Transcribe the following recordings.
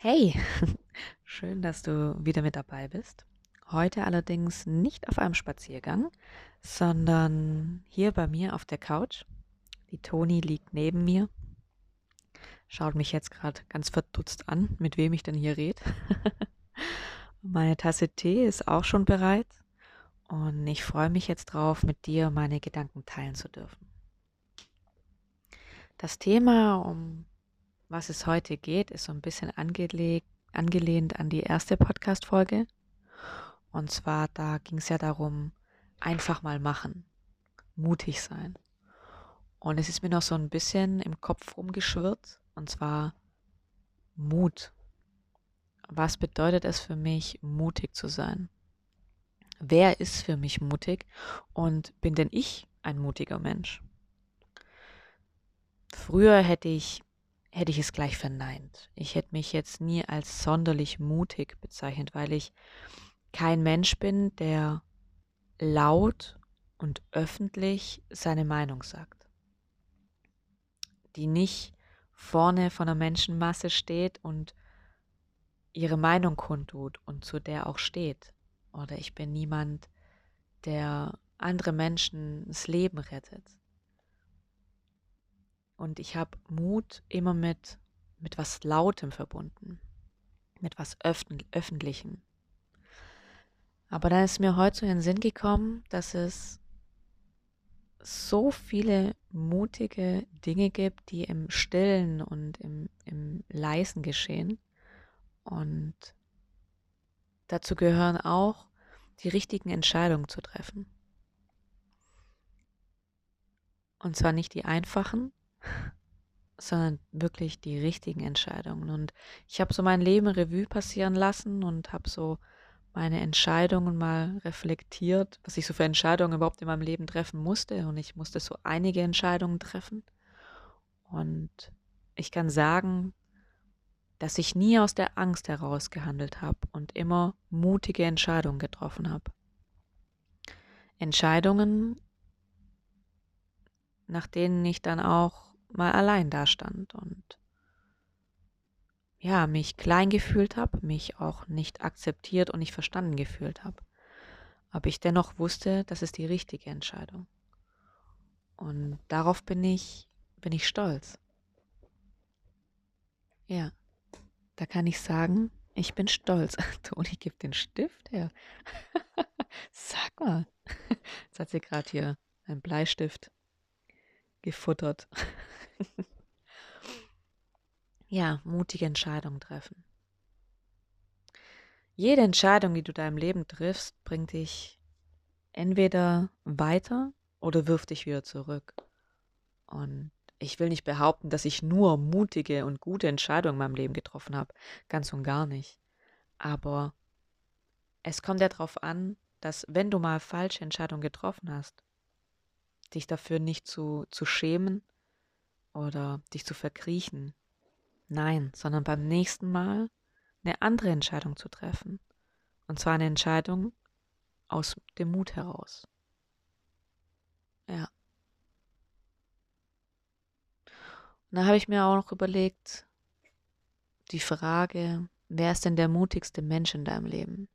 Hey, schön, dass du wieder mit dabei bist. Heute allerdings nicht auf einem Spaziergang, sondern hier bei mir auf der Couch. Die Toni liegt neben mir, schaut mich jetzt gerade ganz verdutzt an, mit wem ich denn hier rede. Meine Tasse Tee ist auch schon bereit und ich freue mich jetzt drauf, mit dir meine Gedanken teilen zu dürfen. Das Thema, um was es heute geht, ist so ein bisschen angelehnt an die erste Podcast-Folge. Und zwar, da ging es ja darum, einfach mal machen, mutig sein. Und es ist mir noch so ein bisschen im Kopf rumgeschwirrt, und zwar Mut. Was bedeutet es für mich, mutig zu sein? Wer ist für mich mutig und bin denn ich ein mutiger Mensch? Früher hätte ich hätte ich es gleich verneint. Ich hätte mich jetzt nie als sonderlich mutig bezeichnet, weil ich kein Mensch bin, der laut und öffentlich seine Meinung sagt. Die nicht vorne von der Menschenmasse steht und ihre Meinung kundtut und zu der auch steht. Oder ich bin niemand, der andere Menschen das Leben rettet. Und ich habe Mut immer mit, mit was Lautem verbunden, mit was Öffentlichem. Aber dann ist mir heute so in den Sinn gekommen, dass es so viele mutige Dinge gibt, die im Stillen und im, im Leisen geschehen. Und dazu gehören auch die richtigen Entscheidungen zu treffen. Und zwar nicht die einfachen, sondern wirklich die richtigen Entscheidungen. Und ich habe so mein Leben Revue passieren lassen und habe so meine Entscheidungen mal reflektiert, was ich so für Entscheidungen überhaupt in meinem Leben treffen musste. Und ich musste so einige Entscheidungen treffen. Und ich kann sagen, dass ich nie aus der Angst heraus gehandelt habe und immer mutige Entscheidungen getroffen habe. Entscheidungen, nach denen ich dann auch mal allein dastand und ja, mich klein gefühlt habe, mich auch nicht akzeptiert und nicht verstanden gefühlt habe. Aber ich dennoch wusste, das ist die richtige Entscheidung. Und darauf bin ich, bin ich stolz. Ja, da kann ich sagen, ich bin stolz. Toni gibt den Stift her. Sag mal. Jetzt hat sie gerade hier einen Bleistift gefuttert. ja, mutige Entscheidungen treffen. Jede Entscheidung, die du deinem Leben triffst, bringt dich entweder weiter oder wirft dich wieder zurück. Und ich will nicht behaupten, dass ich nur mutige und gute Entscheidungen in meinem Leben getroffen habe. Ganz und gar nicht. Aber es kommt ja darauf an, dass wenn du mal falsche Entscheidungen getroffen hast, dich dafür nicht zu, zu schämen oder dich zu verkriechen. Nein, sondern beim nächsten Mal eine andere Entscheidung zu treffen. Und zwar eine Entscheidung aus dem Mut heraus. Ja. Und da habe ich mir auch noch überlegt, die Frage, wer ist denn der mutigste Mensch in deinem Leben?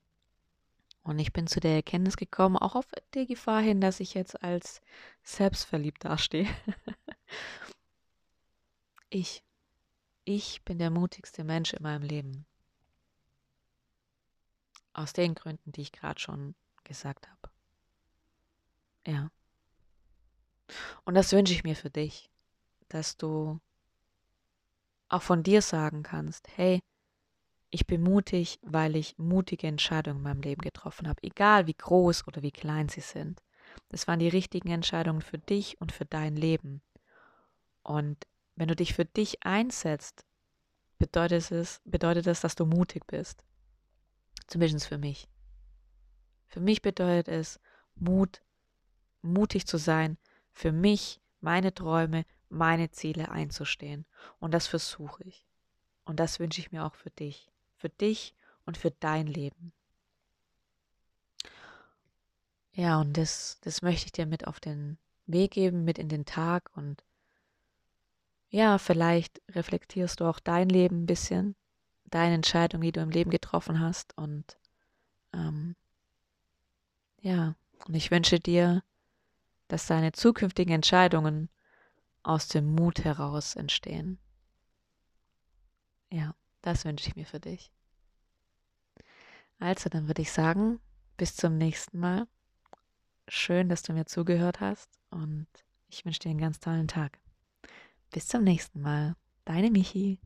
Und ich bin zu der Erkenntnis gekommen, auch auf die Gefahr hin, dass ich jetzt als selbstverliebt dastehe. ich. Ich bin der mutigste Mensch in meinem Leben. Aus den Gründen, die ich gerade schon gesagt habe. Ja. Und das wünsche ich mir für dich, dass du auch von dir sagen kannst, hey, ich bin mutig, weil ich mutige Entscheidungen in meinem Leben getroffen habe, egal wie groß oder wie klein sie sind. Das waren die richtigen Entscheidungen für dich und für dein Leben. Und wenn du dich für dich einsetzt, bedeutet es, bedeutet das, dass du mutig bist. Zumindest für mich. Für mich bedeutet es, Mut, mutig zu sein, für mich, meine Träume, meine Ziele einzustehen. Und das versuche ich. Und das wünsche ich mir auch für dich für dich und für dein Leben. Ja, und das, das möchte ich dir mit auf den Weg geben, mit in den Tag und ja, vielleicht reflektierst du auch dein Leben ein bisschen, deinen Entscheidungen, die du im Leben getroffen hast. Und ähm, ja, und ich wünsche dir, dass deine zukünftigen Entscheidungen aus dem Mut heraus entstehen. Ja, das wünsche ich mir für dich. Also, dann würde ich sagen, bis zum nächsten Mal. Schön, dass du mir zugehört hast und ich wünsche dir einen ganz tollen Tag. Bis zum nächsten Mal. Deine Michi.